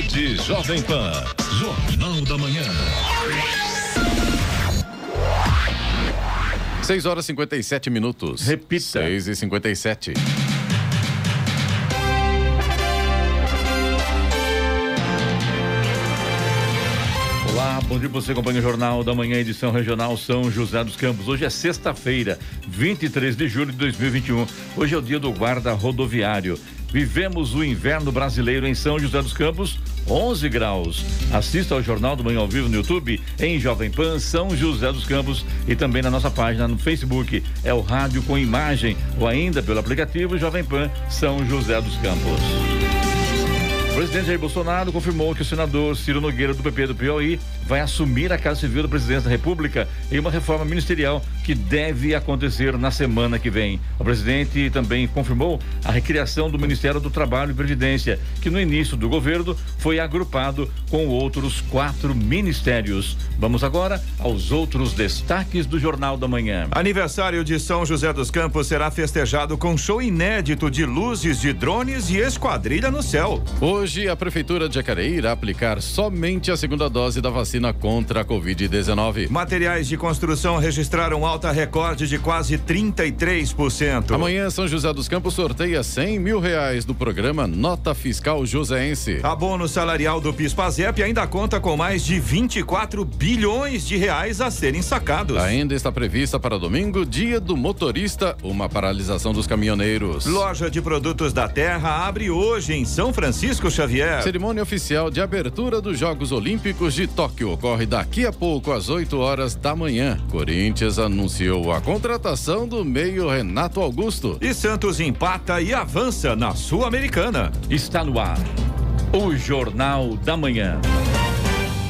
Rede Jovem Pan. Jornal da Manhã. 6 horas e 57 minutos. Repita. 6 e 57. Olá, bom dia para você, acompanha o Jornal da Manhã, edição regional São José dos Campos. Hoje é sexta-feira, 23 de julho de 2021. Hoje é o dia do guarda rodoviário. Vivemos o inverno brasileiro em São José dos Campos, 11 graus. Assista ao Jornal do Manhã ao vivo no YouTube, em Jovem Pan São José dos Campos e também na nossa página no Facebook. É o rádio com imagem ou ainda pelo aplicativo Jovem Pan São José dos Campos. O presidente Jair Bolsonaro confirmou que o senador Ciro Nogueira, do PP do Piauí, vai assumir a Casa Civil da Presidência da República em uma reforma ministerial que deve acontecer na semana que vem. O presidente também confirmou a recriação do Ministério do Trabalho e Previdência, que no início do governo foi agrupado com outros quatro ministérios. Vamos agora aos outros destaques do Jornal da Manhã. Aniversário de São José dos Campos será festejado com show inédito de luzes de drones e esquadrilha no céu. Hoje, a Prefeitura de Jacareí irá aplicar somente a segunda dose da vacina contra a Covid-19. Materiais de construção registraram alta recorde de quase 33%. Amanhã, São José dos Campos sorteia 100 mil reais do programa Nota Fiscal Joseense. Abono salarial do PIS-PASEP ainda conta com mais de 24 bilhões de reais a serem sacados. Ainda está prevista para domingo, dia do motorista, uma paralisação dos caminhoneiros. Loja de produtos da terra abre hoje em São Francisco Xavier. Cerimônia oficial de abertura dos Jogos Olímpicos de Tóquio ocorre daqui a pouco, às 8 horas da manhã. Corinthians anunciou a contratação do meio Renato Augusto. E Santos empata e avança na Sul-Americana. Está no ar o Jornal da Manhã.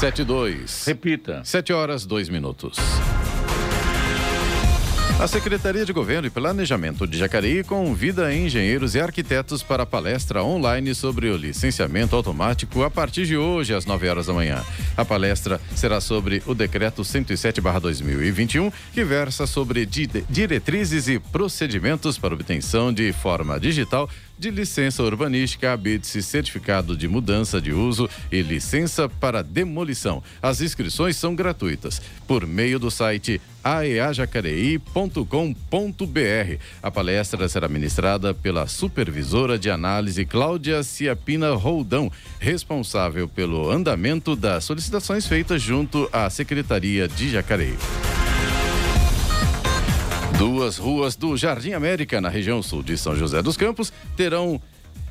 72 Repita. 7 horas 2 minutos. A Secretaria de Governo e Planejamento de Jacareí convida engenheiros e arquitetos para a palestra online sobre o licenciamento automático a partir de hoje, às 9 horas da manhã. A palestra será sobre o Decreto 107-2021, que versa sobre di diretrizes e procedimentos para obtenção de forma digital de licença urbanística, habite certificado de mudança de uso e licença para demolição. As inscrições são gratuitas por meio do site aeajacareí.com.br. A palestra será ministrada pela supervisora de análise Cláudia Ciapina Roldão, responsável pelo andamento das solicitações feitas junto à Secretaria de Jacareí. Duas ruas do Jardim América, na região sul de São José dos Campos, terão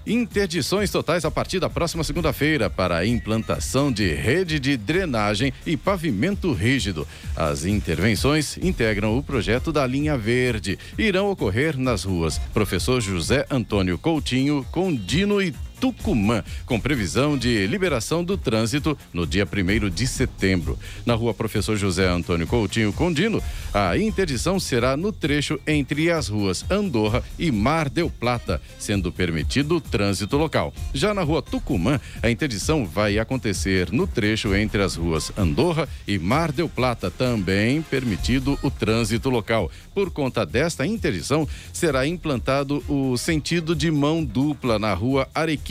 interdições totais a partir da próxima segunda-feira para a implantação de rede de drenagem e pavimento rígido. As intervenções integram o projeto da linha verde e irão ocorrer nas ruas Professor José Antônio Coutinho, Condino e Tucumã, com previsão de liberação do trânsito no dia 1 de setembro. Na rua Professor José Antônio Coutinho Condino, a interdição será no trecho entre as ruas Andorra e Mar del Plata, sendo permitido o trânsito local. Já na rua Tucumã, a interdição vai acontecer no trecho entre as ruas Andorra e Mar del Plata, também permitido o trânsito local. Por conta desta interdição, será implantado o sentido de mão dupla na rua Arequipa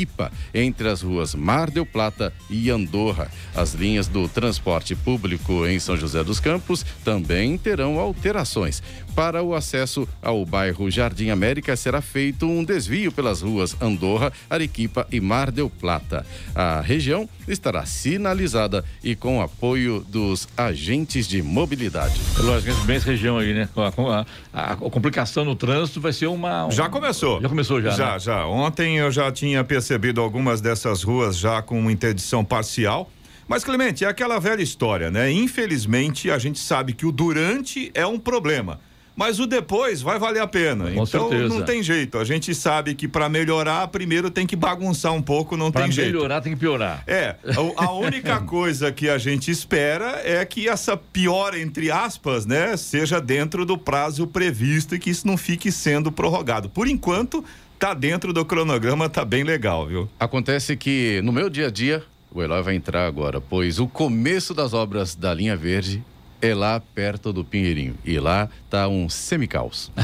entre as ruas Mar del Plata e Andorra. As linhas do transporte público em São José dos Campos também terão alterações. Para o acesso ao bairro Jardim América, será feito um desvio pelas ruas Andorra, Arequipa e Mar del Plata. A região estará sinalizada e com apoio dos agentes de mobilidade. Logicamente, bem essa região aí, né? A, a, a, a complicação no trânsito vai ser uma. Um... Já começou. Já começou, já. Já, né? já. Ontem eu já tinha percebido algumas dessas ruas já com interdição parcial. Mas, Clemente, é aquela velha história, né? Infelizmente, a gente sabe que o durante é um problema. mas o depois vai valer a pena. Com então certeza. não tem jeito. A gente sabe que para melhorar, primeiro tem que bagunçar um pouco, não Pra tem jeito. melhorar tem que piorar. É, a- a única coisa que a gente espera é que essa piora, entre aspas, né, seja dentro do prazo previsto e que isso não fique sendo prorrogado. Por enquanto, tá dentro do cronograma, tá bem legal, viu? Acontece que no meu dia a dia, o Eloy vai entrar agora, pois o começo das obras da linha verde é lá perto do Pinheirinho. E lá tá um semicaos.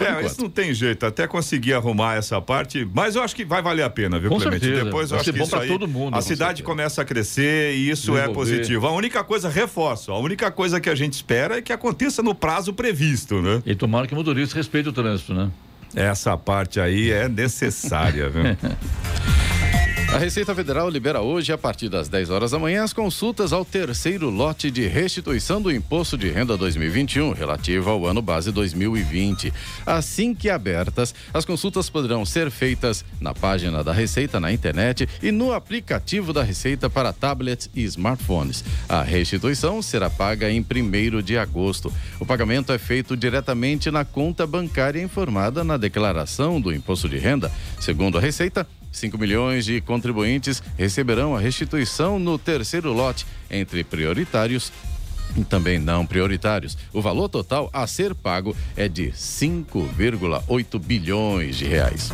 É, isso não tem jeito, até conseguir arrumar essa parte, mas eu acho que vai valer a pena, viu, Com Clemente? certeza. Depois eu Vai acho ser que bom isso pra aí, todo mundo, a cidade certeza. começa a crescer e isso é positivo. A única coisa, reforço, a única coisa que a gente espera é que aconteça no prazo previsto, né? E tomara que o motorista respeite o trânsito, né? Essa parte aí é necessária, viu? A Receita Federal libera hoje, a partir das 10 horas da manhã, as consultas ao terceiro lote de restituição do Imposto de Renda 2021, relativo ao ano base 2020. Assim que abertas, as consultas poderão ser feitas na página da Receita na internet e no aplicativo da Receita para tablets e smartphones. A restituição será paga em 1 de agosto. O pagamento é feito diretamente na conta bancária informada na declaração do Imposto de Renda. Segundo a Receita, 5 milhões de contribuintes receberão a restituição no terceiro lote, entre prioritários e também não prioritários. O valor total a ser pago é de 5,8 bilhões de reais.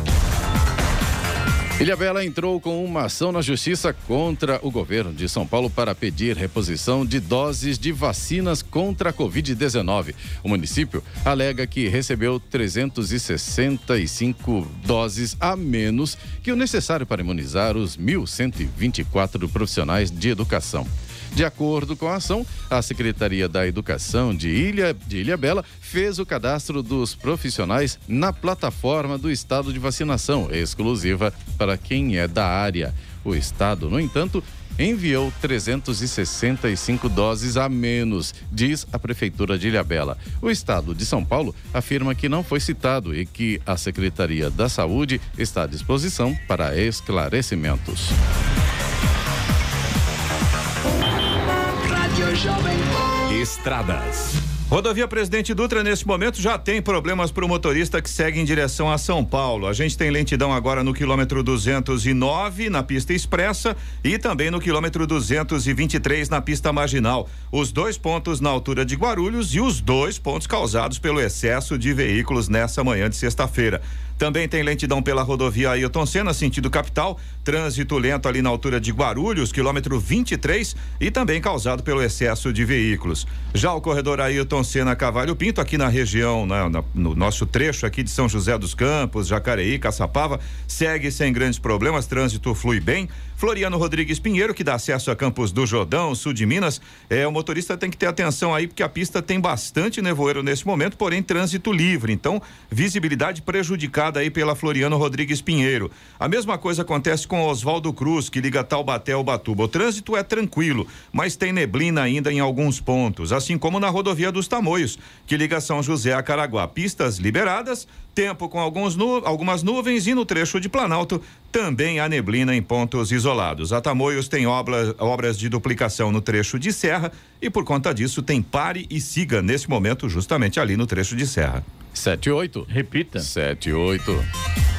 Ilhabela entrou com uma ação na justiça contra o governo de São Paulo para pedir reposição de doses de vacinas contra a Covid-19. O município alega que recebeu 365 doses a menos que o necessário para imunizar os 1.124 profissionais de educação. De acordo com a ação, a Secretaria da Educação de Ilha de Ilhabela fez o cadastro dos profissionais na plataforma do estado de vacinação, exclusiva para quem é da área. O estado, no entanto, enviou 365 doses a menos, diz a prefeitura de Ilhabela. O estado de São Paulo afirma que não foi citado e que a Secretaria da Saúde está à disposição para esclarecimentos. Estradas. Rodovia Presidente Dutra, nesse momento, já tem problemas para o motorista que segue em direção a São Paulo. A gente tem lentidão agora no quilômetro 209, na pista expressa, e também no quilômetro 223, na pista marginal. Os dois pontos na altura de Guarulhos e os dois pontos causados pelo excesso de veículos nessa manhã de sexta-feira. Também tem lentidão pela rodovia Ailton Senna, sentido capital, trânsito lento ali na altura de Guarulhos, quilômetro 23, e também causado pelo excesso de veículos. Já o corredor Ailton Senna Cavalho Pinto, aqui na região, na- na- no nosso trecho aqui de São José dos Campos, Jacareí, Caçapava, segue sem grandes problemas, trânsito flui bem. Floriano Rodrigues Pinheiro, que dá acesso a Campos do Jordão, sul de Minas, é, o motorista tem que ter atenção aí, porque a pista tem bastante nevoeiro nesse momento, porém trânsito livre. Então, visibilidade prejudicada aí pela Floriano Rodrigues Pinheiro. A mesma coisa acontece com Oswaldo Cruz, que liga Taubaté ao Batuba. O trânsito é tranquilo, mas tem neblina ainda em alguns pontos, assim como na rodovia dos Tamoios, que liga São José a Caraguá. Pistas liberadas, tempo com alguns nu- algumas nuvens e no trecho de Planalto também há neblina em pontos isolados. A Tamoios tem obra- obras de duplicação no trecho de serra e por conta disso tem pare e siga nesse momento justamente ali no trecho de serra. 78. Repita. 78.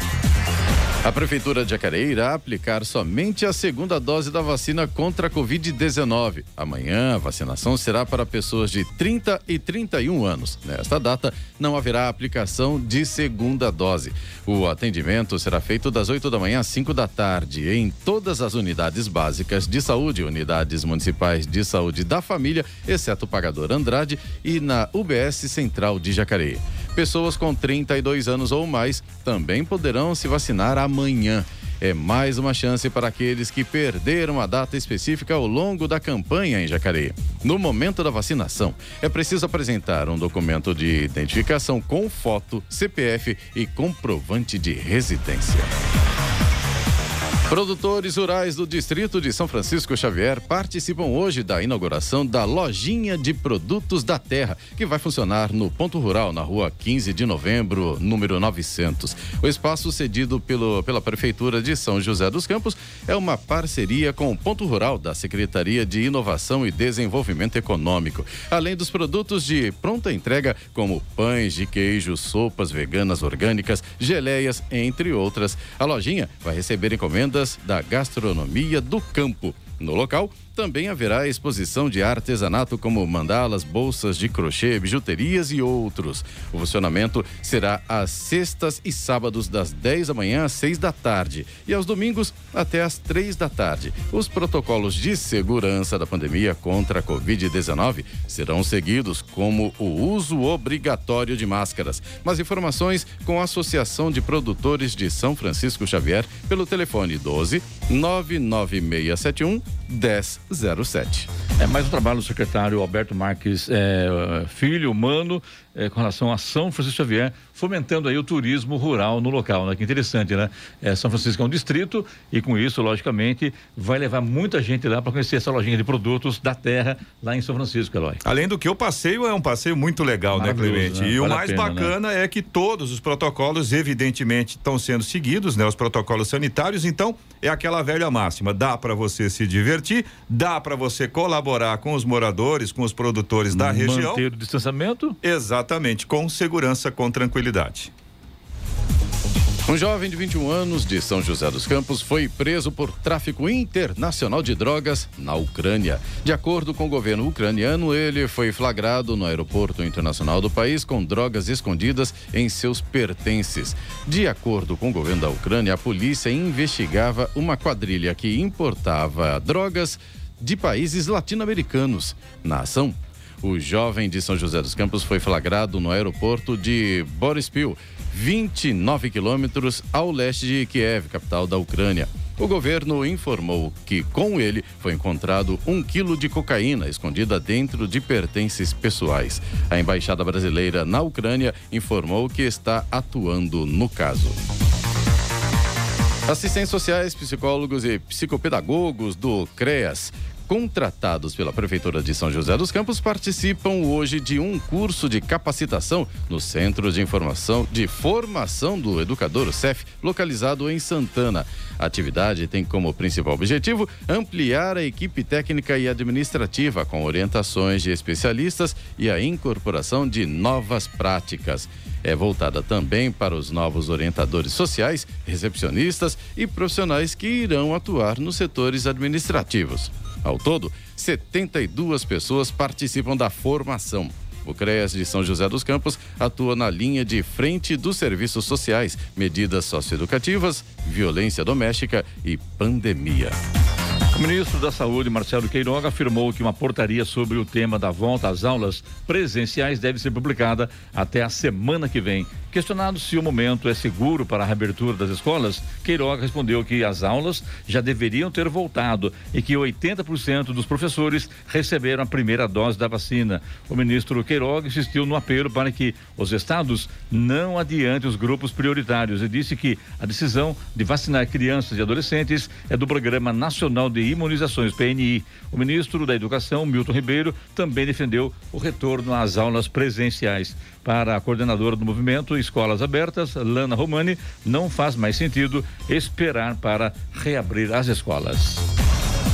A Prefeitura de Jacareí irá aplicar somente a segunda dose da vacina contra a Covid-19. Amanhã, a vacinação será para pessoas de 30 e 31 anos. Nesta data, não haverá aplicação de segunda dose. O atendimento será feito das 8 da manhã às 5 da tarde em todas as unidades básicas de saúde, unidades municipais de saúde da família, exceto o pagador Andrade, e na UBS Central de Jacareí. Pessoas com 32 anos ou mais também poderão se vacinar amanhã. É mais uma chance para aqueles que perderam a data específica ao longo da campanha em Jacareí. No momento da vacinação, é preciso apresentar um documento de identificação com foto, CPF e comprovante de residência. Produtores rurais do distrito de São Francisco Xavier participam hoje da inauguração da Lojinha de Produtos da Terra, que vai funcionar no Ponto Rural, na rua 15 de novembro, número 900. O espaço cedido pelo, pela Prefeitura de São José dos Campos é uma parceria com o Ponto Rural da Secretaria de Inovação e Desenvolvimento Econômico, além dos produtos de pronta entrega, como pães de queijo, sopas veganas orgânicas, geleias, entre outras. A lojinha vai receber encomendas da gastronomia do campo. No local, também haverá exposição de artesanato como mandalas, bolsas de crochê, bijuterias e outros. O funcionamento será às sextas e sábados das 10 da manhã às 6 da tarde e aos domingos até às 3 da tarde. Os protocolos de segurança da pandemia contra a Covid-19 serão seguidos como o uso obrigatório de máscaras. Mais informações com a Associação de Produtores de São Francisco Xavier pelo telefone 12 99671 1007. É mais um trabalho do secretário Alberto Marques é, Filho, humano, é, com relação a São Francisco Xavier, fomentando aí o turismo rural no local, né? Que interessante, né? É, São Francisco é um distrito e com isso, logicamente, vai levar muita gente lá para conhecer essa lojinha de produtos da terra lá em São Francisco, Eloy. Além do que o passeio é um passeio muito legal, né, Clemente? Né? E vale o mais pena, né? bacana né? é que todos os protocolos, evidentemente, estão sendo seguidos, né? Os protocolos sanitários, então é aquela velha máxima, dá para você se divertir, dá para você colaborar com os moradores, com os produtores da Manter região. Manter o distanciamento? Exatamente Exatamente, com segurança, com tranquilidade. Um jovem de 21 anos de São José dos Campos foi preso por tráfico internacional de drogas na Ucrânia. De acordo com o governo ucraniano, ele foi flagrado no aeroporto internacional do país com drogas escondidas em seus pertences. De acordo com o governo da Ucrânia, a polícia investigava uma quadrilha que importava drogas de países latino-americanos. Na ação, o jovem de São José dos Campos foi flagrado no aeroporto de Borispil, 29 quilômetros ao leste de Kiev, capital da Ucrânia. O governo informou que com ele foi encontrado um quilo de cocaína escondida dentro de pertences pessoais. A embaixada brasileira na Ucrânia informou que está atuando no caso. Assistentes sociais, psicólogos e psicopedagogos do CREAS contratados pela Prefeitura de São José dos Campos participam hoje de um curso de capacitação no Centro de Informação de Formação do Educador, CEF, localizado em Santana. A atividade tem como principal objetivo ampliar a equipe técnica e administrativa com orientações de especialistas e a incorporação de novas práticas. É voltada também para os novos orientadores sociais, recepcionistas e profissionais que irão atuar nos setores administrativos. Ao todo, 72 pessoas participam da formação. O CREAS de São José dos Campos atua na linha de frente dos serviços sociais, medidas socioeducativas, violência doméstica e pandemia. O ministro da Saúde, Marcelo Queiroga, afirmou que uma portaria sobre o tema da volta às aulas presenciais deve ser publicada até a semana que vem. Questionado se o momento é seguro para a reabertura das escolas, Queiroga respondeu que as aulas já deveriam ter voltado e que 80% dos professores receberam a primeira dose da vacina. O ministro Queiroga insistiu no apelo para que os estados não adiantem os grupos prioritários e disse que a decisão de vacinar crianças e adolescentes é do Programa Nacional de Imunizações, PNI. O ministro da Educação, Milton Ribeiro, também defendeu o retorno às aulas presenciais. Para a coordenadora do movimento Escolas Abertas, Lana Romani, não faz mais sentido esperar para reabrir as escolas.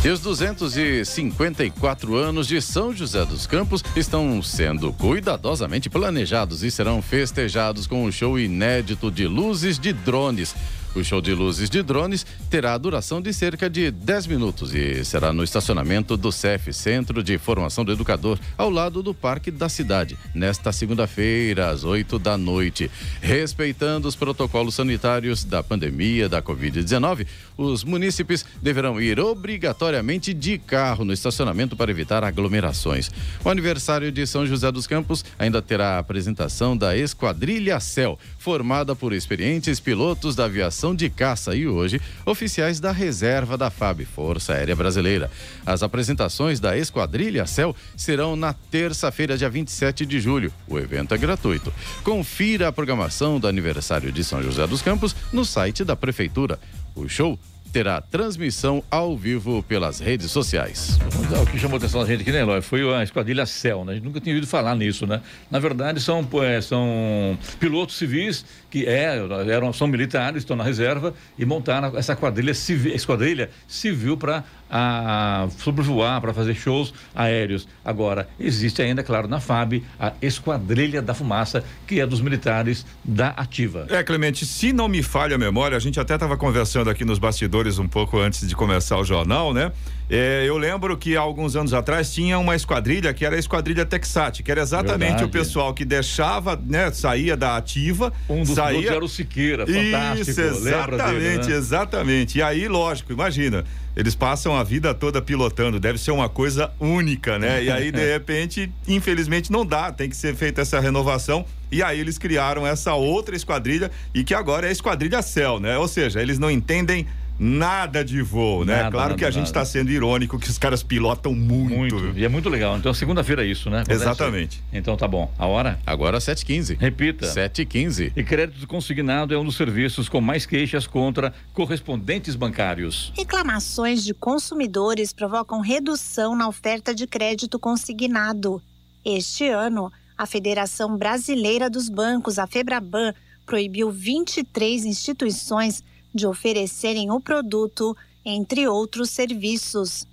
E os 254 anos de São José dos Campos estão sendo cuidadosamente planejados e serão festejados com um show inédito de luzes de drones. O show de luzes de drones terá duração de cerca de 10 minutos e será no estacionamento do CEF, Centro de Formação do Educador, ao lado do Parque da Cidade, nesta segunda-feira, às 8 da noite. Respeitando os protocolos sanitários da pandemia da Covid-19, os munícipes deverão ir obrigatoriamente de carro no estacionamento para evitar aglomerações. O aniversário de São José dos Campos ainda terá a apresentação da Esquadrilha Céu, formada por experientes pilotos da aviação de caça e hoje oficiais da reserva da FAB, Força Aérea Brasileira. As apresentações da Esquadrilha Céu serão na terça-feira, dia 27 de julho. O evento é gratuito. Confira a programação do aniversário de São José dos Campos no site da Prefeitura. O show terá transmissão ao vivo pelas redes sociais. O que chamou a atenção da gente aqui, né, Eloy, foi a esquadrilha Cell, né? A gente nunca tinha ouvido falar nisso, né? Na verdade, são, é, são pilotos civis que é, eram, são militares, estão na reserva e montaram essa quadrilha civil, esquadrilha civil para a sobrevoar, para fazer shows aéreos. Agora, existe ainda, claro, na FAB, a Esquadrilha da Fumaça, que é dos militares da Ativa. É, Clemente, se não me falha a memória, a gente até estava conversando aqui nos bastidores um pouco antes de começar o jornal, né? É, eu lembro que há alguns anos atrás tinha uma esquadrilha que era a esquadrilha Texat, que era exatamente Verdade. o pessoal que deixava, né, saía da ativa. Um dos saía... era o Siqueira, fantástico. Isso, exatamente, dele, né? exatamente. E aí, lógico, imagina, eles passam a vida toda pilotando, deve ser uma coisa única, né? E aí, de repente, infelizmente não dá, tem que ser feita essa renovação. E aí eles criaram essa outra esquadrilha e que agora é a esquadrilha Cell, né? Ou seja, eles não entendem nada de voo, né? Nada, claro nada, que a gente está sendo irônico que os caras pilotam muito. Muito. E é muito legal. Então, segunda-feira é isso, né? Acontece? Exatamente. Então tá bom. A hora? Agora 7h15. Repita. 7h15. E crédito consignado é um dos serviços com mais queixas contra correspondentes bancários. Reclamações de consumidores provocam redução na oferta de crédito consignado. Este ano, a Federação Brasileira dos Bancos, a Febraban, proibiu 23 instituições de oferecerem o produto, entre outros serviços.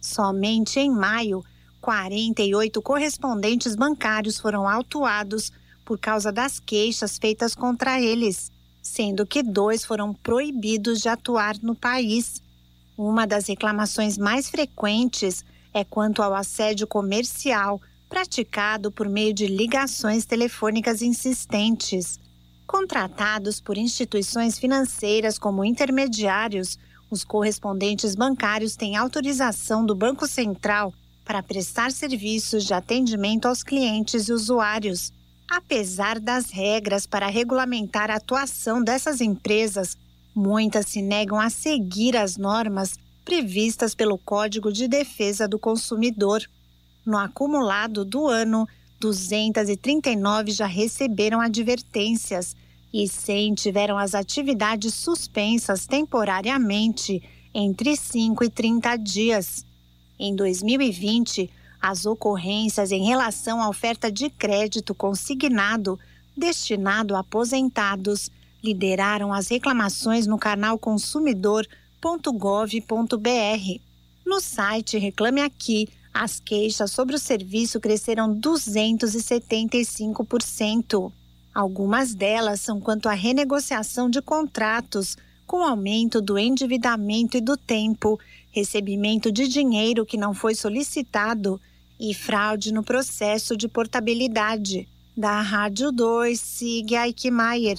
Somente em maio, 48 correspondentes bancários foram autuados por causa das queixas feitas contra eles, sendo que dois foram proibidos de atuar no país. Uma das reclamações mais frequentes é quanto ao assédio comercial praticado por meio de ligações telefônicas insistentes. Contratados por instituições financeiras como intermediários, os correspondentes bancários têm autorização do Banco Central para prestar serviços de atendimento aos clientes e usuários. Apesar das regras para regulamentar a atuação dessas empresas, muitas se negam a seguir as normas previstas pelo Código de Defesa do Consumidor. No acumulado do ano, 239 já receberam advertências e 100 tiveram as atividades suspensas temporariamente entre 5 e 30 dias. Em 2020, as ocorrências em relação à oferta de crédito consignado destinado a aposentados lideraram as reclamações no canal consumidor.gov.br. No site Reclame Aqui, as queixas sobre o serviço cresceram 275%. Algumas delas são quanto à renegociação de contratos, com aumento do endividamento e do tempo, recebimento de dinheiro que não foi solicitado e fraude no processo de portabilidade. Da Rádio 2, siga Aikmaier.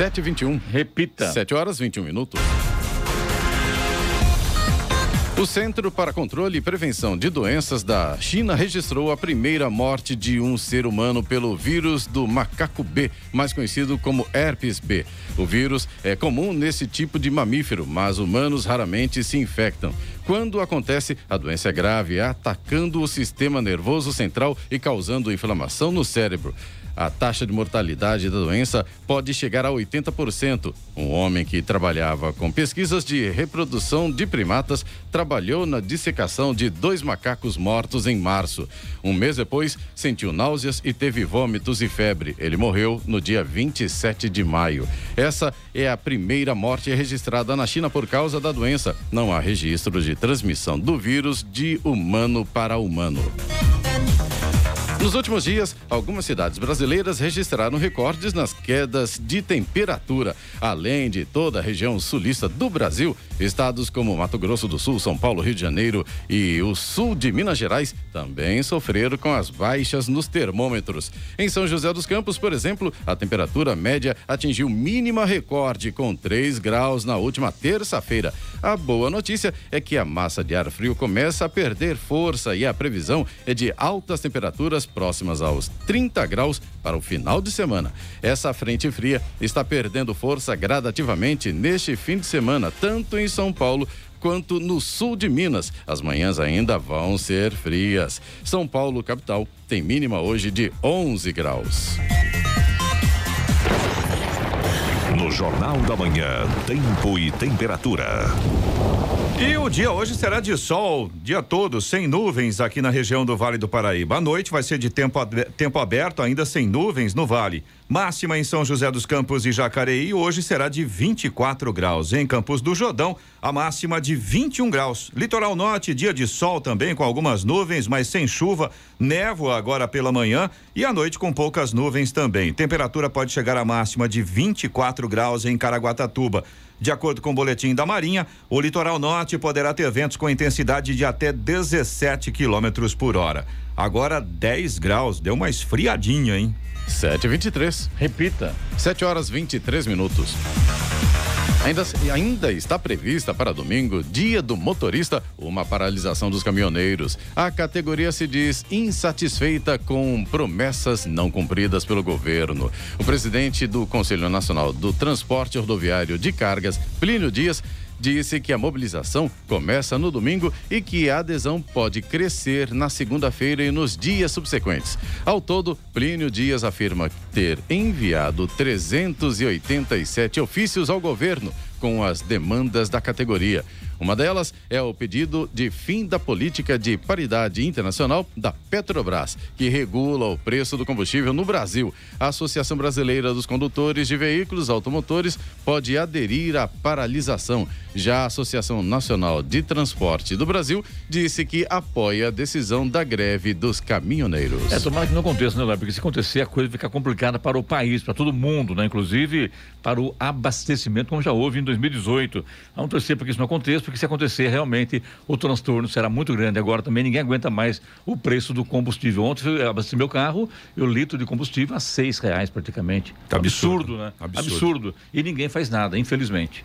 7h21. Repita. 7 horas 21 minutos. O Centro para Controle e Prevenção de Doenças da China registrou a primeira morte de um ser humano pelo vírus do macaco B, mais conhecido como herpes B. O vírus é comum nesse tipo de mamífero, mas humanos raramente se infectam. Quando acontece, a doença é grave, atacando o sistema nervoso central e causando inflamação no cérebro a taxa de mortalidade da doença pode chegar a 80%. Um homem que trabalhava com pesquisas de reprodução de primatas trabalhou na dissecação de dois macacos mortos em março. Um mês depois, sentiu náuseas e teve vômitos e febre. Ele morreu no dia 27 de maio. Essa é a primeira morte registrada na China por causa da doença. Não há registro de transmissão do vírus de humano para humano. Nos últimos dias, algumas cidades brasileiras registraram recordes nas quedas de temperatura. Além de toda a região sulista do Brasil, estados como Mato Grosso do Sul, São Paulo, Rio de Janeiro e o sul de Minas Gerais também sofreram com as baixas nos termômetros. Em São José dos Campos, por exemplo, a temperatura média atingiu mínima recorde com 3 graus na última terça-feira. A boa notícia é que a massa de ar frio começa a perder força e a previsão é de altas temperaturas próximas aos 30 graus para o final de semana. Essa frente fria está perdendo força gradativamente neste fim de semana, tanto em São Paulo quanto no sul de Minas. As manhãs ainda vão ser frias. São Paulo, capital, tem mínima hoje de 11 graus. No Jornal da Manhã, tempo e temperatura. E o dia hoje será de sol, dia todo, sem nuvens aqui na região do Vale do Paraíba. A noite vai ser de tempo, tempo aberto, ainda sem nuvens no vale. Máxima em São José dos Campos e Jacareí hoje será de 24 graus. Em Campos do Jordão, a máxima de 21 graus. Litoral Norte, dia de sol também com algumas nuvens, mas sem chuva. Névoa agora pela manhã e à noite com poucas nuvens também. Temperatura pode chegar à máxima de 24 graus em Caraguatatuba. De acordo com o boletim da Marinha, o litoral norte poderá ter ventos com intensidade de até 17 quilômetros por hora. Agora 10 graus, deu uma esfriadinha, hein? 7h23. Repita. 7 horas 23 minutos. Ainda, ainda está prevista para domingo, dia do motorista, uma paralisação dos caminhoneiros. A categoria se diz insatisfeita com promessas não cumpridas pelo governo. O presidente do Conselho Nacional do Transporte Rodoviário de Cargas, Plínio Dias, disse que a mobilização começa no domingo e que a adesão pode crescer na segunda-feira e nos dias subsequentes. Ao todo, Plínio Dias afirma ter enviado 387 ofícios ao governo com as demandas da categoria. Uma delas é o pedido de fim da política de paridade internacional da Petrobras, que regula o preço do combustível no Brasil. A Associação Brasileira dos Condutores de Veículos Automotores pode aderir à paralisação. Já a Associação Nacional de Transporte do Brasil disse que apoia a decisão da greve dos caminhoneiros. É, tomara que não aconteça, né, Léo? Porque se acontecer, a coisa fica complicada para o país, para todo mundo, né? Inclusive para o abastecimento, como já houve em 2018. Vamos torcer para que isso não aconteça, porque se acontecer, realmente o transtorno será muito grande. Agora também ninguém aguenta mais o preço do combustível. Ontem eu abasteci meu carro e o litro de combustível a seis reais praticamente. Tá absurdo, absurdo, né? Absurdo. absurdo. E ninguém faz nada, infelizmente.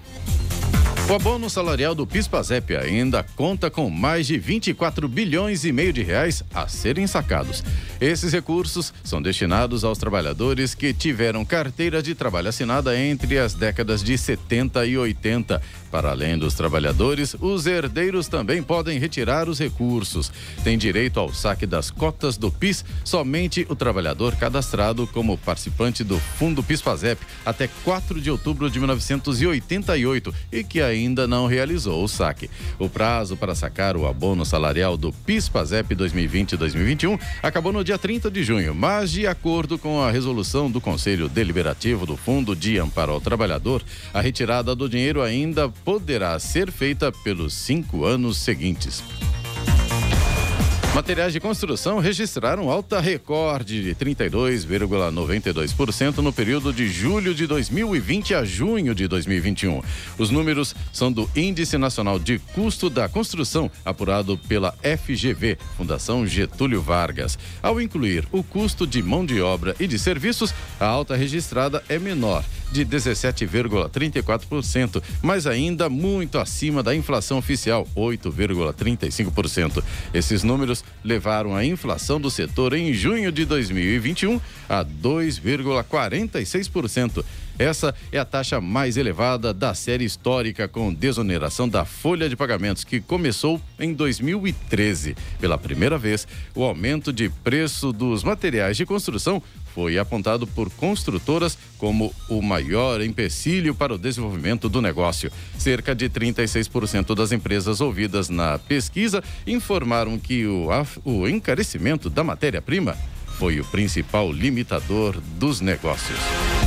O abono salarial do PIS/PASEP ainda conta com mais de 24 bilhões e meio de reais a serem sacados. Esses recursos são destinados aos trabalhadores que tiveram carteira de trabalho assinada entre as décadas de 70 e 80. Para além dos trabalhadores, os herdeiros também podem retirar os recursos. Tem direito ao saque das cotas do PIS somente o trabalhador cadastrado como participante do Fundo PIS/PASEP até 4 de outubro de 1988 e que ainda não realizou o saque. O prazo para sacar o abono salarial do PIS/PASEP 2020-2021 acabou no dia 30 de junho, mas de acordo com a resolução do Conselho Deliberativo do Fundo de Amparo ao Trabalhador, a retirada do dinheiro ainda poderá ser feita pelos cinco anos seguintes. Materiais de construção registraram alta recorde de 32,92% no período de julho de 2020 a junho de 2021. Os números são do Índice Nacional de Custo da Construção, apurado pela FGV, Fundação Getúlio Vargas. Ao incluir o custo de mão de obra e de serviços, a alta registrada é menor, de 17,34%, mas ainda muito acima da inflação oficial, 8,35%. Esses números levaram a inflação do setor em junho de 2021 a 2,46%. Essa é a taxa mais elevada da série histórica com desoneração da folha de pagamentos, que começou em 2013. Pela primeira vez, o aumento de preço dos materiais de construção foi apontado por construtoras como o maior empecilho para o desenvolvimento do negócio. Cerca de 36% das empresas ouvidas na pesquisa informaram que o, o encarecimento da matéria-prima foi o principal limitador dos negócios.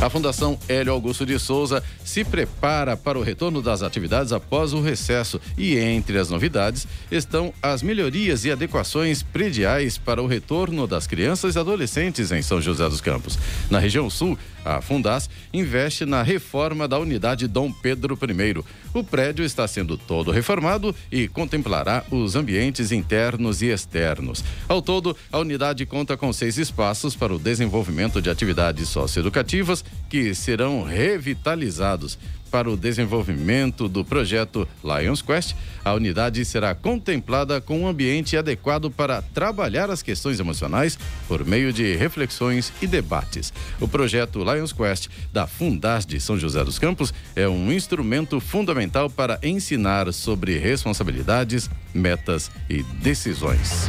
A Fundação Hélio Augusto de Souza se prepara para o retorno das atividades após o recesso e entre as novidades estão as melhorias e adequações prediais para o retorno das crianças e adolescentes em São José dos Campos. Na região sul, a Fundas investe na reforma da unidade Dom Pedro I. O prédio está sendo todo reformado e contemplará os ambientes internos e externos. Ao todo, a unidade conta com seis espaços para o desenvolvimento de atividades socioeducativas que serão revitalizados. Para o desenvolvimento do projeto Lions Quest, a unidade será contemplada com um ambiente adequado para trabalhar as questões emocionais por meio de reflexões e debates. O projeto Lions Quest da Fundas de São José dos Campos é um instrumento fundamental para ensinar sobre responsabilidades, metas e decisões.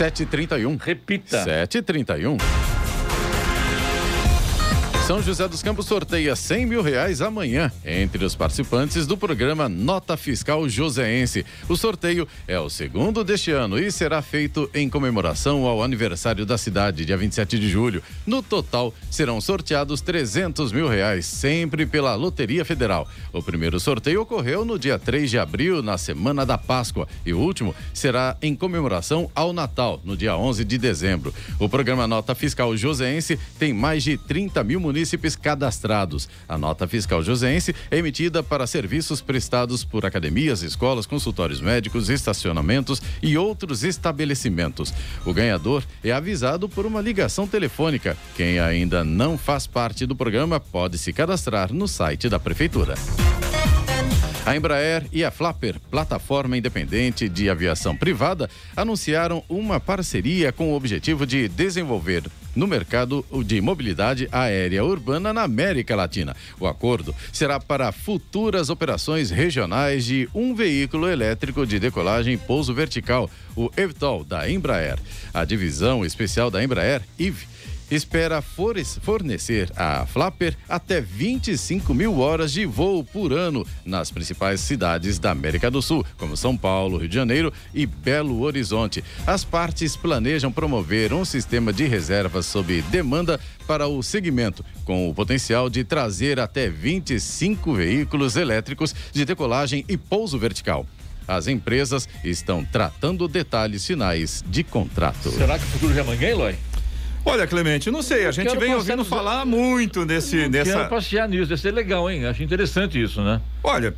7h31. Repita. 7h31. São José dos Campos sorteia 100 mil reais amanhã entre os participantes do programa Nota Fiscal Joseense. O sorteio é o segundo deste ano e será feito em comemoração ao aniversário da cidade, dia 27 de julho. No total, serão sorteados 300 mil reais, sempre pela Loteria Federal. O primeiro sorteio ocorreu no dia 3 de abril, na semana da Páscoa, e o último será em comemoração ao Natal, no dia 11 de dezembro. O programa Nota Fiscal Joseense tem mais de 30 mil municípios cadastrados. A nota fiscal joseense é emitida para serviços prestados por academias, escolas, consultórios médicos, estacionamentos e outros estabelecimentos. O ganhador é avisado por uma ligação telefônica. Quem ainda não faz parte do programa pode se cadastrar no site da Prefeitura. A Embraer e a Flapper, plataforma independente de aviação privada, anunciaram uma parceria com o objetivo de desenvolver no mercado de mobilidade aérea urbana na América Latina. O acordo será para futuras operações regionais de um veículo elétrico de decolagem e pouso vertical, o eVTOL da Embraer. A divisão especial da Embraer, IVE, espera fornecer à Flapper até 25 mil horas de voo por ano nas principais cidades da América do Sul, como São Paulo, Rio de Janeiro e Belo Horizonte. As partes planejam promover um sistema de reservas sob demanda para o segmento, com o potencial de trazer até 25 veículos elétricos de decolagem e pouso vertical. As empresas estão tratando detalhes finais de contrato. Será que o futuro já é amanhã, Eloy? Olha, Clemente, não sei, a gente vem ouvindo falar muito desse, nessa. Quero passear nisso, deve ser legal, hein? Acho interessante isso, né? Olha,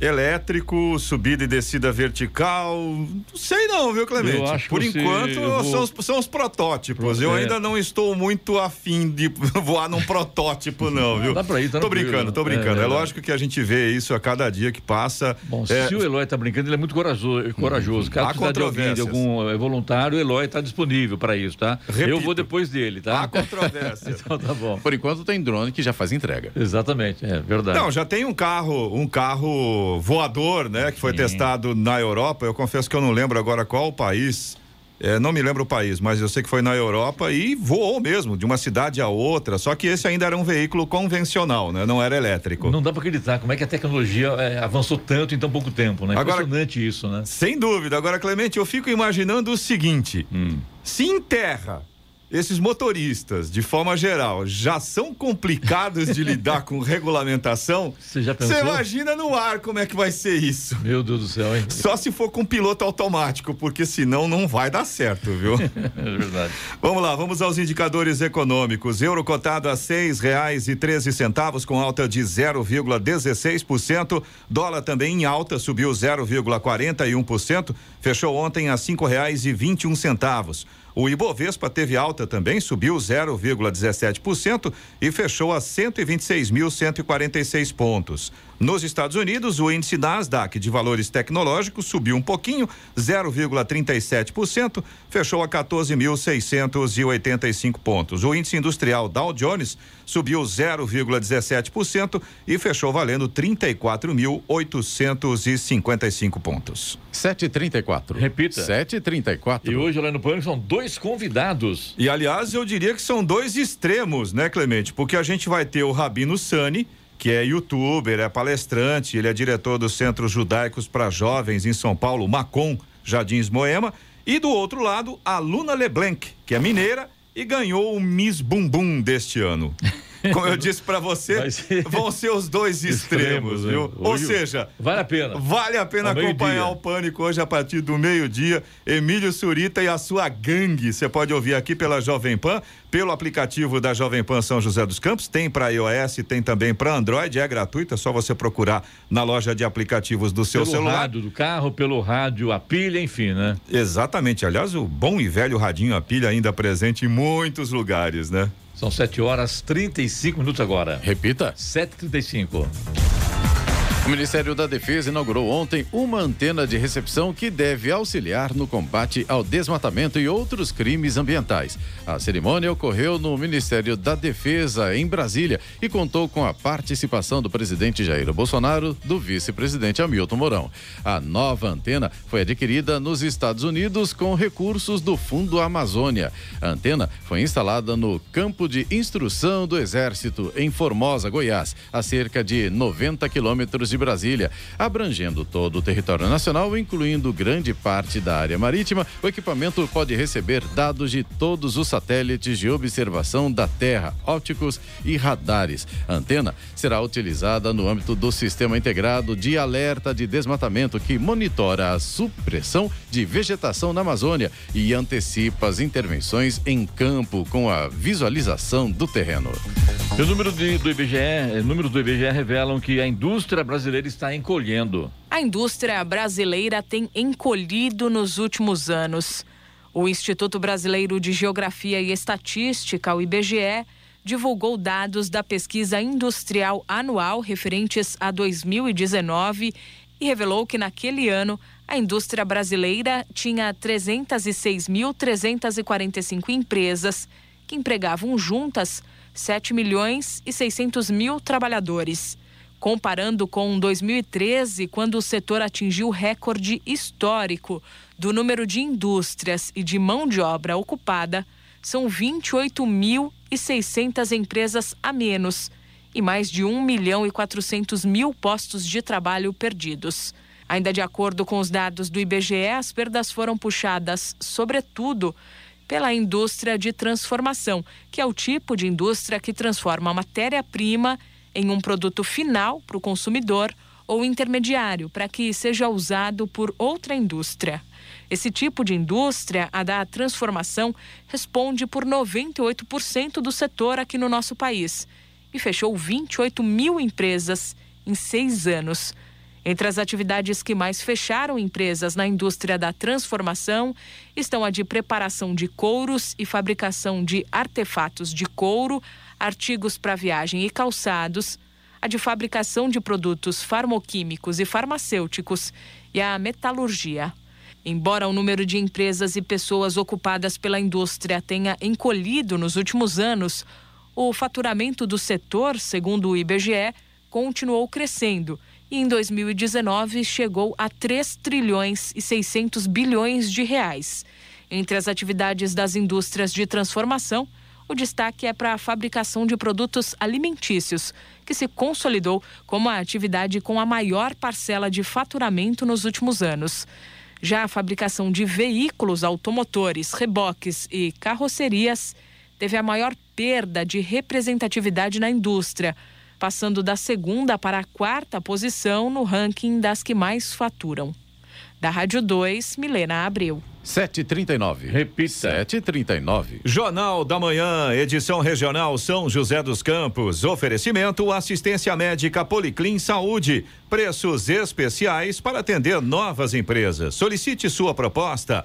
elétrico, subida e descida vertical. Não sei não, viu, Clemente? Eu acho Por que enquanto, vou... são, os, são os protótipos. Eu É. ainda não estou muito afim de voar num protótipo, não, viu? Dá pra ir, Tô tranquilo. brincando, tô É brincando. É, verdade. lógico que a gente vê isso a cada dia que passa. Bom, É, se o Eloy tá brincando, ele é muito corajoso. corajoso. Caso Há precisar de controvérsias. algum eh, voluntário, o Eloy tá disponível para isso, tá? Repito. Eu vou depois dele, tá? há controvérsia. então tá bom. Por enquanto tem drone que já faz entrega. Exatamente, é verdade. Não, já tem um carro, um carro voador, né, que foi Sim. testado na Europa. Eu confesso que eu não lembro agora qual o país. É, não me lembro o país, mas eu sei que foi na Europa e voou mesmo, de uma cidade a outra. Só que esse ainda era um veículo convencional, né? Não era elétrico. Não dá para acreditar como é que a tecnologia eh, avançou tanto em tão pouco tempo, né? Agora- Impressionante isso, né? Sem dúvida. Agora, Clemente, eu fico imaginando o seguinte: Hum. se em terra esses motoristas, de forma geral, já são complicados de lidar com regulamentação, Você já pensou? você imagina no ar como é que vai ser isso. Meu Deus do céu, hein? Só se for com piloto automático, porque senão não vai dar certo, viu? É verdade. vamos lá, vamos aos indicadores econômicos. Euro cotado a seis reais e treze centavos, com alta de 0,16%. Dólar também em alta, subiu 0,41%. Fechou ontem a cinco reais e vinte e um centavos. O Ibovespa teve alta também, subiu 0,17% e fechou a 126.146 pontos. Nos Estados Unidos, o índice Nasdaq de valores tecnológicos subiu um pouquinho, 0,37%, fechou a 14.685 pontos. O índice industrial Dow Jones subiu 0,17% e fechou valendo 34.855 pontos. 734. Repita. 734. E hoje lá no Pânico são dois convidados. E aliás, eu diria que são dois extremos, né, Clemente? Porque a gente vai ter o Rabino Sani, que é youtuber, é palestrante, ele é diretor dos Centros Judaicos para Jovens em São Paulo, Macon, Jardins Moema, e do outro lado, a Luna Leblanc, que é mineira e ganhou o Miss Bumbum deste ano. Como eu disse para você, ser... vão ser os dois extremos, extremos viu? Né? Ou seja, vale a pena. Vale a pena acompanhar o Pânico hoje a partir do meio-dia. Emílio Surita e a sua gangue. Você pode ouvir aqui pela Jovem Pan, pelo aplicativo da Jovem Pan São José dos Campos. Tem para iOS, tem também para Android. É gratuito, é só você procurar na loja de aplicativos do seu pelo celular. Pelo rádio do carro, pelo rádio, a pilha, enfim, né? Exatamente. Aliás, o bom e velho radinho a pilha ainda presente em muitos lugares, né? São 7 horas 35 minutos agora. Repita. 7h35. O Ministério da Defesa inaugurou ontem uma antena de recepção que deve auxiliar no combate ao desmatamento e outros crimes ambientais. A cerimônia ocorreu no Ministério da Defesa, em Brasília, e contou com a participação do presidente Jair Bolsonaro, do vice-presidente Hamilton Mourão. A nova antena foi adquirida nos Estados Unidos com recursos do Fundo Amazônia. A antena foi instalada no campo de instrução do Exército, em Formosa, Goiás, a cerca de 90 quilômetros de Brasília, abrangendo todo o território nacional, incluindo grande parte da área marítima. O equipamento pode receber dados de todos os satélites de observação da Terra, ópticos e radares. A antena será utilizada no âmbito do Sistema Integrado de Alerta de Desmatamento, que monitora a supressão de vegetação na Amazônia e antecipa as intervenções em campo com a visualização do terreno. O número de, do IBGE, números do IBGE revelam que a indústria brasileira brasileira está encolhendo. A indústria brasileira tem encolhido nos últimos anos. O Instituto Brasileiro de Geografia e Estatística, o IBGE, divulgou dados da pesquisa industrial anual referentes a 2019 e revelou que naquele ano a indústria brasileira tinha 306.345 empresas que empregavam juntas 7 milhões e 600 mil trabalhadores. Comparando com 2013, quando o setor atingiu recorde histórico do número de indústrias e de mão de obra ocupada, são 28.600 empresas a menos e mais de 1 milhão e 400 mil postos de trabalho perdidos. Ainda de acordo com os dados do IBGE, as perdas foram puxadas, sobretudo, pela indústria de transformação, que é o tipo de indústria que transforma matéria-prima em um produto final para o consumidor ou intermediário para que seja usado por outra indústria. Esse tipo de indústria, a da transformação, responde por 98% do setor aqui no nosso país e fechou 28 mil empresas em seis anos. Entre as atividades que mais fecharam empresas na indústria da transformação estão a de preparação de couros e fabricação de artefatos de couro, artigos para viagem e calçados, a de fabricação de produtos farmoquímicos e farmacêuticos e a metalurgia. Embora o número de empresas e pessoas ocupadas pela indústria tenha encolhido nos últimos anos, o faturamento do setor, segundo o IBGE, continuou crescendo e em 2019 chegou a 3 trilhões e 600 bilhões de reais. Entre as atividades das indústrias de transformação, o destaque é para a fabricação de produtos alimentícios, que se consolidou como a atividade com a maior parcela de faturamento nos últimos anos. Já a fabricação de veículos automotores, reboques e carrocerias teve a maior perda de representatividade na indústria, passando da segunda para a quarta posição no ranking das que mais faturam. Da Rádio 2, Milena Abreu. 739. Repita. 739. Jornal da Manhã, edição regional São José dos Campos. Oferecimento assistência médica Policlin Saúde. Preços especiais para atender novas empresas. Solicite sua proposta.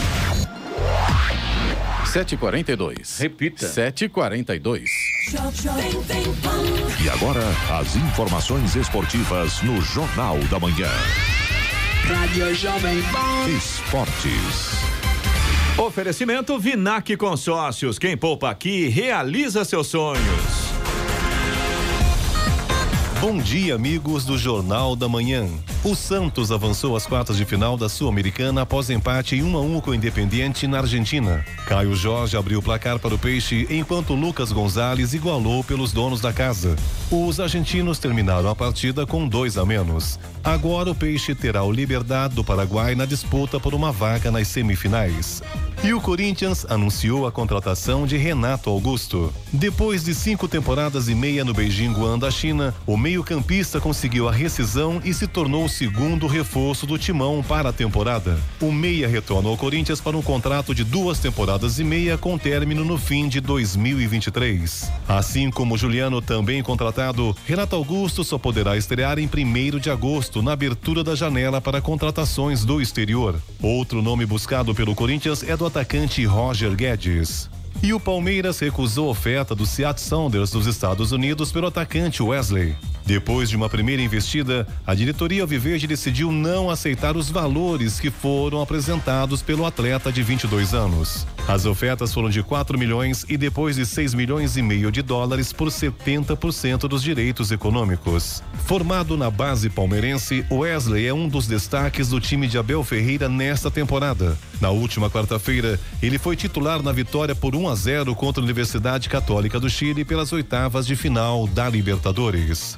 7h42. Repita. 7h42. E agora, as informações esportivas no Jornal da Manhã. Rádio Jovem Pan. Esportes. Oferecimento Vinac Consórcios. Quem poupa aqui realiza seus sonhos. Bom dia, amigos do Jornal da Manhã. O Santos avançou às quartas de final da Sul-Americana após empate em 1 a 1 com o Independiente na Argentina. Caio Jorge abriu o placar para o Peixe, enquanto Lucas Gonzalez igualou pelos donos da casa. Os argentinos terminaram a partida com dois a menos. Agora o Peixe terá o Liberdade do Paraguai na disputa por uma vaga nas semifinais. E o Corinthians anunciou a contratação de Renato Augusto. Depois de cinco temporadas e meia no Beijing Guan da China, o meio-campista conseguiu a rescisão e se tornou segundo reforço do timão para a temporada. O meia retorna ao Corinthians para um contrato de duas temporadas e meia com término no fim de 2023. Assim como Juliano também contratado, Renato Augusto só poderá estrear em 1 de agosto na abertura da janela para contratações do exterior. Outro nome buscado pelo Corinthians é do atacante Roger Guedes. E o Palmeiras recusou a oferta do Seattle Sounders dos Estados Unidos pelo atacante Wesley. Depois de uma primeira investida, a diretoria Alviverde decidiu não aceitar os valores que foram apresentados pelo atleta de 22 anos. As ofertas foram de 4 milhões e depois de 6 milhões e meio de dólares por 70% dos direitos econômicos. Formado na base palmeirense, Wesley é um dos destaques do time de Abel Ferreira nesta temporada. Na última quarta-feira, ele foi titular na vitória por 1 a 0 contra a Universidade Católica do Chile pelas oitavas de final da Libertadores.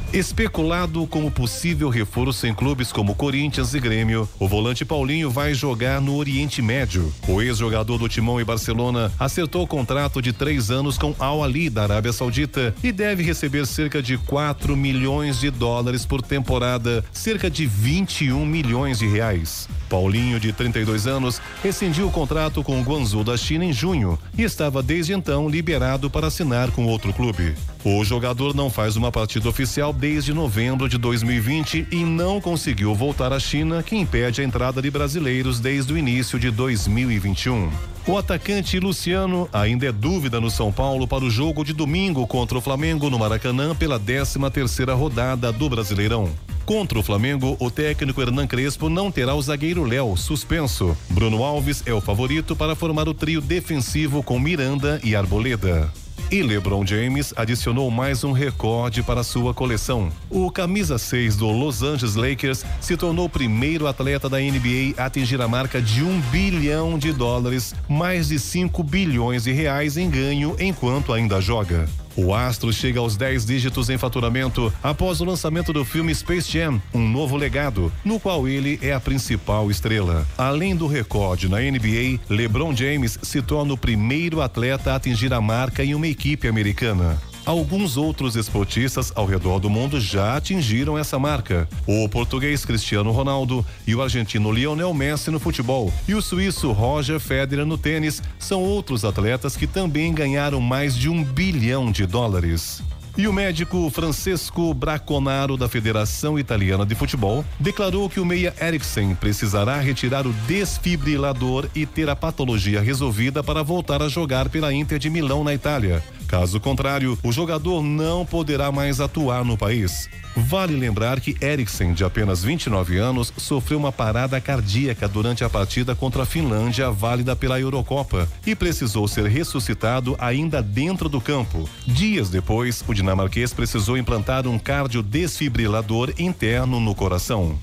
Especulado como possível reforço em clubes como Corinthians e Grêmio, o volante Paulinho vai jogar no Oriente Médio. O ex-jogador do Timão e Barcelona acertou o contrato de três anos com Al Ali da Arábia Saudita e deve receber cerca de 4 milhões de dólares por temporada, cerca de 21 milhões de reais. Paulinho, de 32 anos, rescindiu o contrato com o Guangzhou da China em junho e estava desde então liberado para assinar com outro clube. O jogador não faz uma partida oficial desde novembro de 2020 e não conseguiu voltar à China, que impede a entrada de brasileiros desde o início de 2021. O atacante Luciano ainda é dúvida no São Paulo para o jogo de domingo contra o Flamengo no Maracanã pela 13 terceira rodada do Brasileirão. Contra o Flamengo, o técnico Hernan Crespo não terá o zagueiro Léo, suspenso. Bruno Alves é o favorito para formar o trio defensivo com Miranda e Arboleda. E LeBron James adicionou mais um recorde para sua coleção. O camisa 6 do Los Angeles Lakers se tornou o primeiro atleta da NBA a atingir a marca de um bilhão de dólares, mais de 5 bilhões de reais em ganho enquanto ainda joga. O astro chega aos 10 dígitos em faturamento após o lançamento do filme Space Jam, um novo legado, no qual ele é a principal estrela. Além do recorde na NBA, LeBron James se torna o primeiro atleta a atingir a marca em uma equipe americana. Alguns outros esportistas ao redor do mundo já atingiram essa marca. O português Cristiano Ronaldo e o argentino Lionel Messi no futebol e o suíço Roger Federer no tênis são outros atletas que também ganharam mais de um bilhão de dólares. E o médico Francesco Braconaro, da Federação Italiana de Futebol, declarou que o meia Eriksen precisará retirar o desfibrilador e ter a patologia resolvida para voltar a jogar pela Inter de Milão, na Itália. Caso contrário, o jogador não poderá mais atuar no país. Vale lembrar que Eriksen, de apenas 29 anos, sofreu uma parada cardíaca durante a partida contra a Finlândia, válida pela Eurocopa, e precisou ser ressuscitado ainda dentro do campo. Dias depois, o dinamarquês precisou implantar um cardiodesfibrilador interno no coração.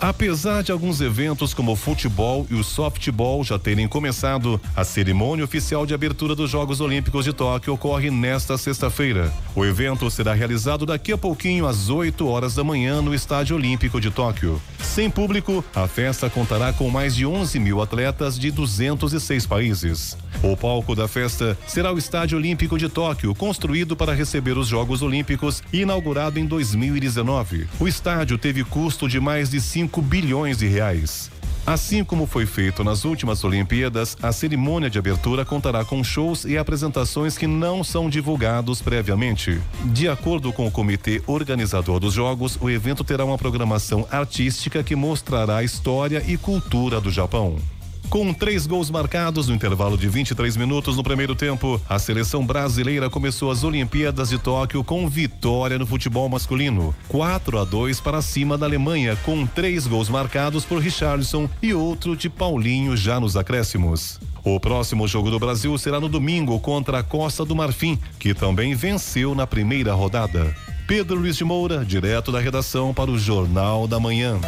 Apesar de alguns eventos como o futebol e o softball já terem começado, a cerimônia oficial de abertura dos Jogos Olímpicos de Tóquio ocorre nesta sexta-feira. O evento será realizado daqui a pouquinho às 8 horas da manhã no Estádio Olímpico de Tóquio. Sem público, a festa contará com mais de 11 mil atletas de 206 países. O palco da festa será o Estádio Olímpico de Tóquio, construído para receber os Jogos Olímpicos e inaugurado em 2019. O estádio teve custo de mais de 5 5 bilhões de reais. Assim como foi feito nas últimas Olimpíadas, a cerimônia de abertura contará com shows e apresentações que não são divulgados previamente. De acordo com o comitê organizador dos Jogos, o evento terá uma programação artística que mostrará a história e cultura do Japão. Com três gols marcados no intervalo de 23 minutos no primeiro tempo, a seleção brasileira começou as Olimpíadas de Tóquio com vitória no futebol masculino. 4 a 2 para cima da Alemanha, com três gols marcados por Richarlison e outro de Paulinho já nos acréscimos. O próximo jogo do Brasil será no domingo contra a Costa do Marfim, que também venceu na primeira rodada. Pedro Luiz de Moura, direto da redação para o Jornal da Manhã.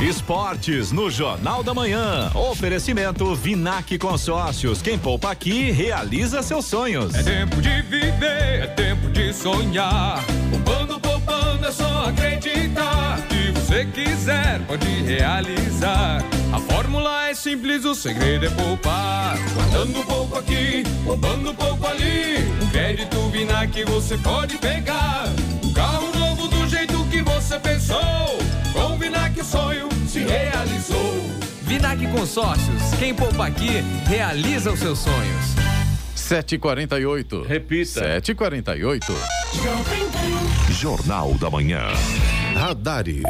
Esportes no Jornal da Manhã. Oferecimento Vinac Consórcios. Quem poupa aqui realiza seus sonhos. É tempo de viver, é tempo de sonhar. Poupando, poupando, é só acreditar. Se você quiser, pode realizar. A fórmula é simples, o segredo é poupar. Guardando pouco aqui, poupando pouco ali. Um crédito Vinac você pode pegar. Um carro novo do jeito que você pensou. Com o Vinac o sonho se realizou. Vinac Consórcios, quem poupa aqui, realiza os seus sonhos. 7h48. Repita. 7h48. Jornal da Manhã. Radares.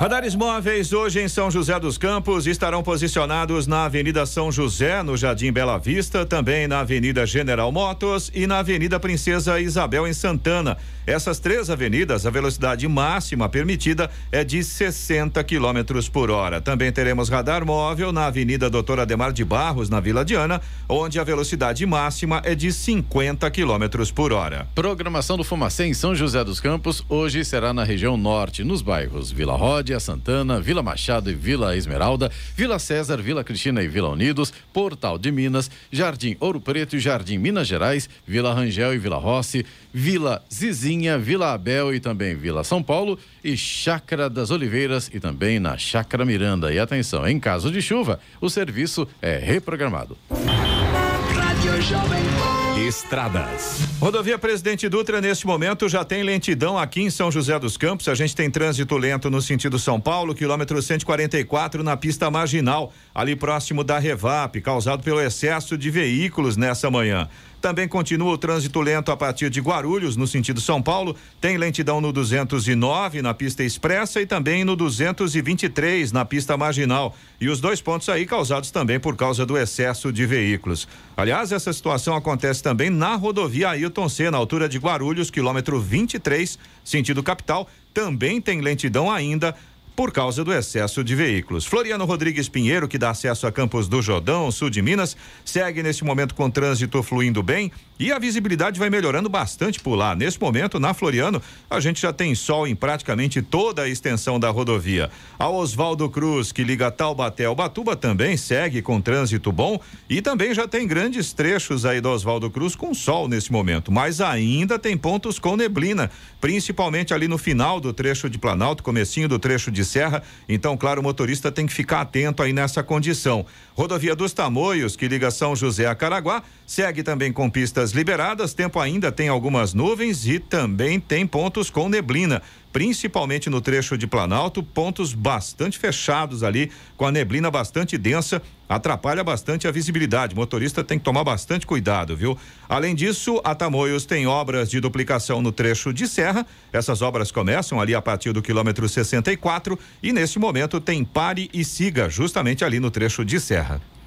Radares móveis hoje em São José dos Campos estarão posicionados na Avenida São José, no Jardim Bela Vista, também na Avenida General Motors e na Avenida Princesa Isabel em Santana. Essas três avenidas, a velocidade máxima permitida é de 60 km por hora. Também teremos radar móvel na Avenida Doutor Ademar de Barros, na Vila Diana, onde a velocidade máxima é de 50 km por hora. Programação do Fumacê em São José dos Campos hoje será na região norte, nos bairros Vila Ródia, Santana, Vila Machado e Vila Esmeralda, Vila César, Vila Cristina e Vila Unidos, Portal de Minas, Jardim Ouro Preto e Jardim Minas Gerais, Vila Rangel e Vila Rossi, Vila Zizinha, Vila Abel e também Vila São Paulo e Chácara das Oliveiras e também na Chácara Miranda. E atenção, em caso de chuva, o serviço é reprogramado. Rádio Jovem Pan. Estradas. Rodovia Presidente Dutra, neste momento, já tem lentidão aqui em São José dos Campos. A gente tem trânsito lento no sentido São Paulo, quilômetro 144, na pista marginal, ali próximo da Revap, causado pelo excesso de veículos nessa manhã. Também continua o trânsito lento a partir de Guarulhos, no sentido São Paulo. Tem lentidão no 209 na pista expressa e também no 223 na pista marginal. E os dois pontos aí causados também por causa do excesso de veículos. Aliás, essa situação acontece também na rodovia Ailton C, na altura de Guarulhos, quilômetro 23, sentido capital. Também tem lentidão ainda por causa do excesso de veículos. Floriano Rodrigues Pinheiro, que dá acesso a Campos do Jordão, sul de Minas, segue neste momento com trânsito fluindo bem e a visibilidade vai melhorando bastante por lá. Nesse momento, na Floriano, a gente já tem sol em praticamente toda a extensão da rodovia. A Oswaldo Cruz, que liga Taubaté ao Batuba, também segue com trânsito bom e também já tem grandes trechos aí do Oswaldo Cruz com sol nesse momento, mas ainda tem pontos com neblina, principalmente ali no final do trecho de Planalto, comecinho do trecho de Serra. Então, claro, o motorista tem que ficar atento aí nessa condição. Rodovia dos Tamoios, que liga São José a Caraguá, segue também com pistas liberadas. Tempo ainda tem algumas nuvens e também tem pontos com neblina principalmente no trecho de Planalto, pontos bastante fechados ali, com a neblina bastante densa, atrapalha bastante a visibilidade. Motorista tem que tomar bastante cuidado, viu? Além disso, a Tamoios tem obras de duplicação no trecho de serra. Essas obras começam ali a partir do quilômetro 64 e nesse momento tem pare e siga justamente ali no trecho de serra.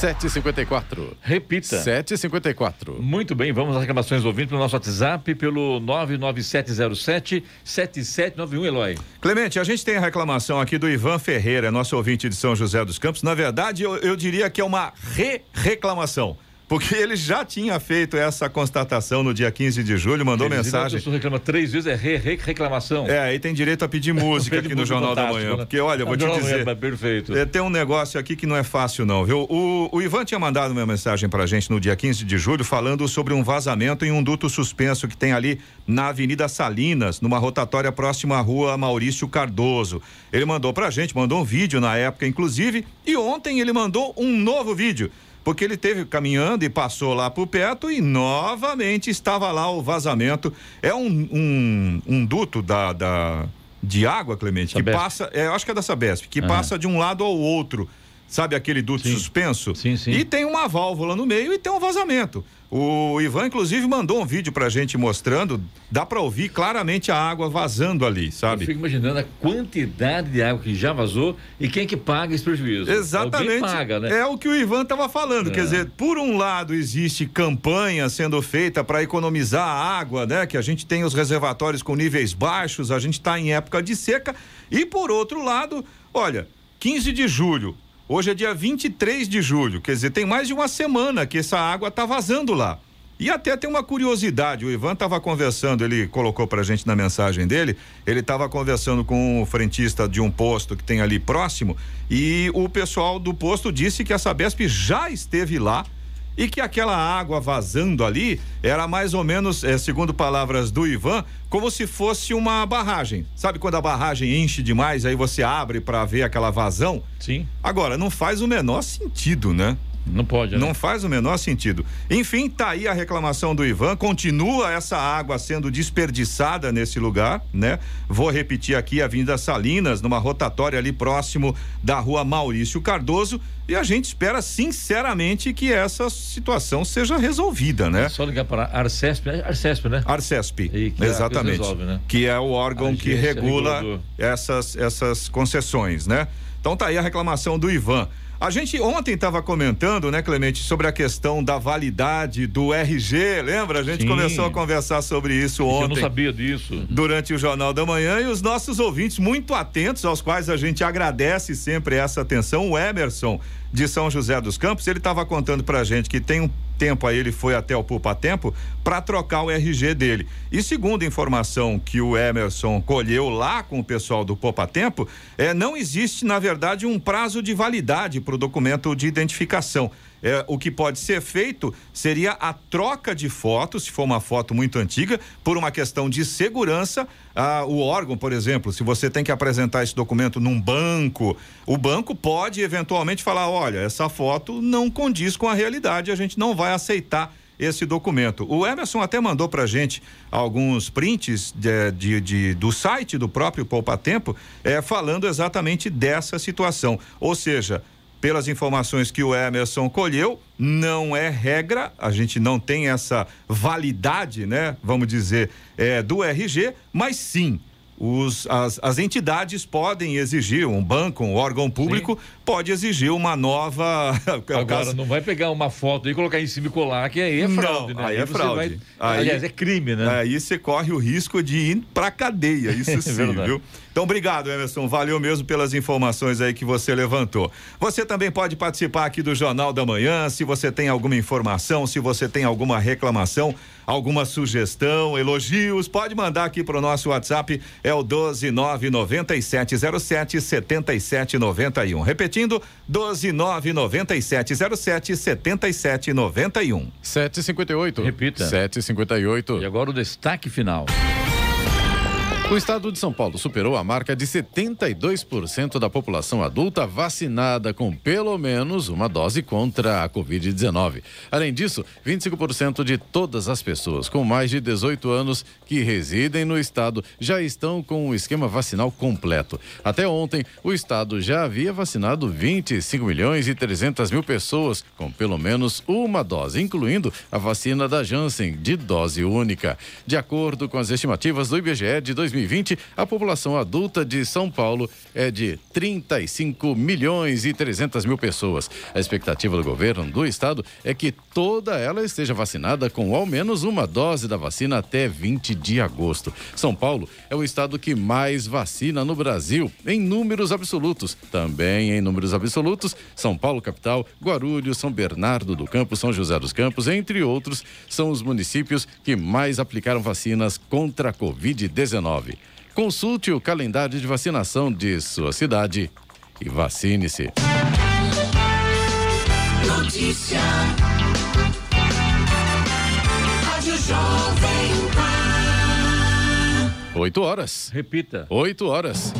7h54. Repita. 7h54. Muito bem, vamos às reclamações ouvintes pelo nosso WhatsApp, pelo 99707-7791, Eloy. Clemente, a gente tem a reclamação aqui do Ivan Ferreira, nosso ouvinte de São José dos Campos. Na verdade, eu, eu diria que é uma re-reclamação. Porque ele já tinha feito essa constatação no dia 15 de julho, mandou dizer, mensagem. Pessoa reclama três vezes, é re, re, reclamação. É, aí tem direito a pedir música aqui no música Jornal da Manhã. né? Porque, olha, eu vou É te dizer. é perfeito. É, tem um negócio aqui que não é fácil, não, viu? O, o Ivan tinha mandado uma mensagem pra gente no dia 15 de julho falando sobre um vazamento em um duto suspenso que tem ali na Avenida Salinas, numa rotatória próxima à rua Maurício Cardoso. Ele mandou pra gente, mandou um vídeo na época, inclusive, e ontem ele mandou um novo vídeo. Porque ele teve caminhando e passou lá por perto e novamente estava lá o vazamento. É um, um, um duto da, da, de água, Clemente, que Sabesp. passa. É, eu acho que é da Sabesp, que passa de um lado ao outro. Sabe aquele duto suspenso? Sim, sim. E tem uma válvula no meio e tem um vazamento. O Ivan, inclusive, mandou um vídeo pra gente mostrando. Dá pra ouvir claramente a água vazando ali, Eu sabe? fico imaginando a quantidade de água que já vazou e quem que paga esse prejuízo. Exatamente. Alguém paga, né? É o que o Ivan estava falando. Quer É. dizer, por um lado existe campanha sendo feita para economizar a água, né? Que a gente tem os reservatórios com níveis baixos, a gente está em época de seca. E por outro lado, olha, 15 de julho. Hoje é dia 23 de julho, quer dizer, tem mais de uma semana que essa água está vazando lá. E até tem uma curiosidade, o Ivan estava conversando, ele colocou pra gente na mensagem dele, ele estava conversando com o frentista de um posto que tem ali próximo e o pessoal do posto disse que a Sabesp já esteve lá e que aquela água vazando ali era mais ou menos, eh, segundo palavras do Ivan, como se fosse uma barragem. Sabe quando a barragem enche demais, aí você abre para ver aquela vazão? Sim. Agora, não faz o menor sentido, né? Não pode, né? Não faz o menor sentido. Enfim, tá aí a reclamação do Ivan. Continua essa água sendo desperdiçada nesse lugar, né? Vou repetir aqui, Avenida Salinas, numa rotatória ali próximo da rua Maurício Cardoso. E a gente espera, sinceramente, que essa situação seja resolvida, né? É só ligar para Arcesp, né? Arcesp, né? Arcesp, que a exatamente. resolve, né? Que é o órgão que Agência regula regulador. essas, essas concessões, né? Então tá aí a reclamação do Ivan. A gente ontem estava comentando, né, Clemente, sobre a questão da validade do RG, lembra? A gente Sim. começou a conversar sobre isso Eu não ontem sabia disso. durante o Jornal da Manhã e os nossos ouvintes muito atentos, aos quais a gente agradece sempre essa atenção. O Emerson de São José dos Campos, ele estava contando pra gente que tem um tempo aí ele foi até o Poupa Tempo para trocar o RG dele. E segundo a informação que o Emerson colheu lá com o pessoal do Poupa Tempo, é, não existe, na verdade, um prazo de validade para o documento de identificação. É, o que pode ser feito seria a troca de fotos, se for uma foto muito antiga, por uma questão de segurança. Ah, o órgão, por exemplo, se você tem que apresentar esse documento num banco, o banco pode eventualmente falar: olha, essa foto não condiz com a realidade, a gente não vai aceitar esse documento. O Emerson até mandou pra gente alguns prints de, de- de- do site do próprio Poupa Tempo, é, falando exatamente dessa situação. Ou seja, pelas informações que o Emerson colheu, não é regra, a gente não tem essa validade, né? Vamos dizer, é, do RG, mas sim. Os, as, as entidades podem exigir, um banco, um órgão público, pode exigir uma nova. é Agora, caso- não vai pegar uma foto e colocar em cima e colar, que aí é fraude, não, né? Aí é você fraude. vai- Aí- Aliás, é crime, né? Aí você corre o risco de ir pra cadeia, isso sim, verdade. viu? Então, obrigado, Emerson. Valeu mesmo pelas informações aí que você levantou. Você também pode participar aqui do Jornal da Manhã, se você tem alguma informação, se você tem alguma reclamação, alguma sugestão, elogios, pode mandar aqui pro nosso WhatsApp, é o 1299707 7791. Repetindo, 1299707 7791. 7h58. Repita. 7h58. E agora o destaque final. O estado de São Paulo superou a marca de 72% da população adulta vacinada com pelo menos uma dose contra a Covid-19. Além disso, 25% de todas as pessoas com mais de 18 anos que residem no estado já estão com o esquema vacinal completo. Até ontem, o estado já havia vacinado 25 milhões e 300 mil pessoas com pelo menos uma dose, incluindo a vacina da Janssen de dose única. De acordo com as estimativas do IBGE de 2020, 2020, a população adulta de São Paulo é de 35 milhões e 300 mil pessoas. A expectativa do governo do estado é que toda ela esteja vacinada com ao menos uma dose da vacina até 20 de agosto. São Paulo é o estado que mais vacina no Brasil, em números absolutos. Também em números absolutos, São Paulo capital, Guarulhos, São Bernardo do Campo, São José dos Campos, entre outros, são os municípios que mais aplicaram vacinas contra a Covid-19. Consulte o calendário de vacinação de sua cidade e vacine-se. Notícia. Rádio Jovem Pan. 8 horas. Repita. 8 horas.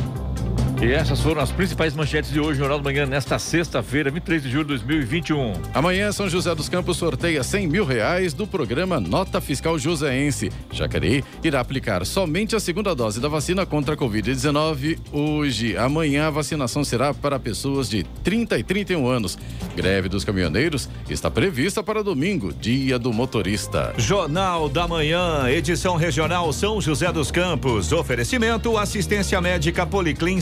E essas foram as principais manchetes de hoje, Jornal da Manhã, nesta sexta-feira, 23 de julho de 2021. Amanhã, São José dos Campos sorteia 100 mil reais do programa Nota Fiscal Joseense. Jacareí irá aplicar somente a segunda dose da vacina contra a Covid-19 hoje. Amanhã, a vacinação será para pessoas de 30 e 31 anos. Greve dos caminhoneiros está prevista para domingo, dia do motorista. Jornal da Manhã, edição regional São José dos Campos. Oferecimento assistência médica Policlin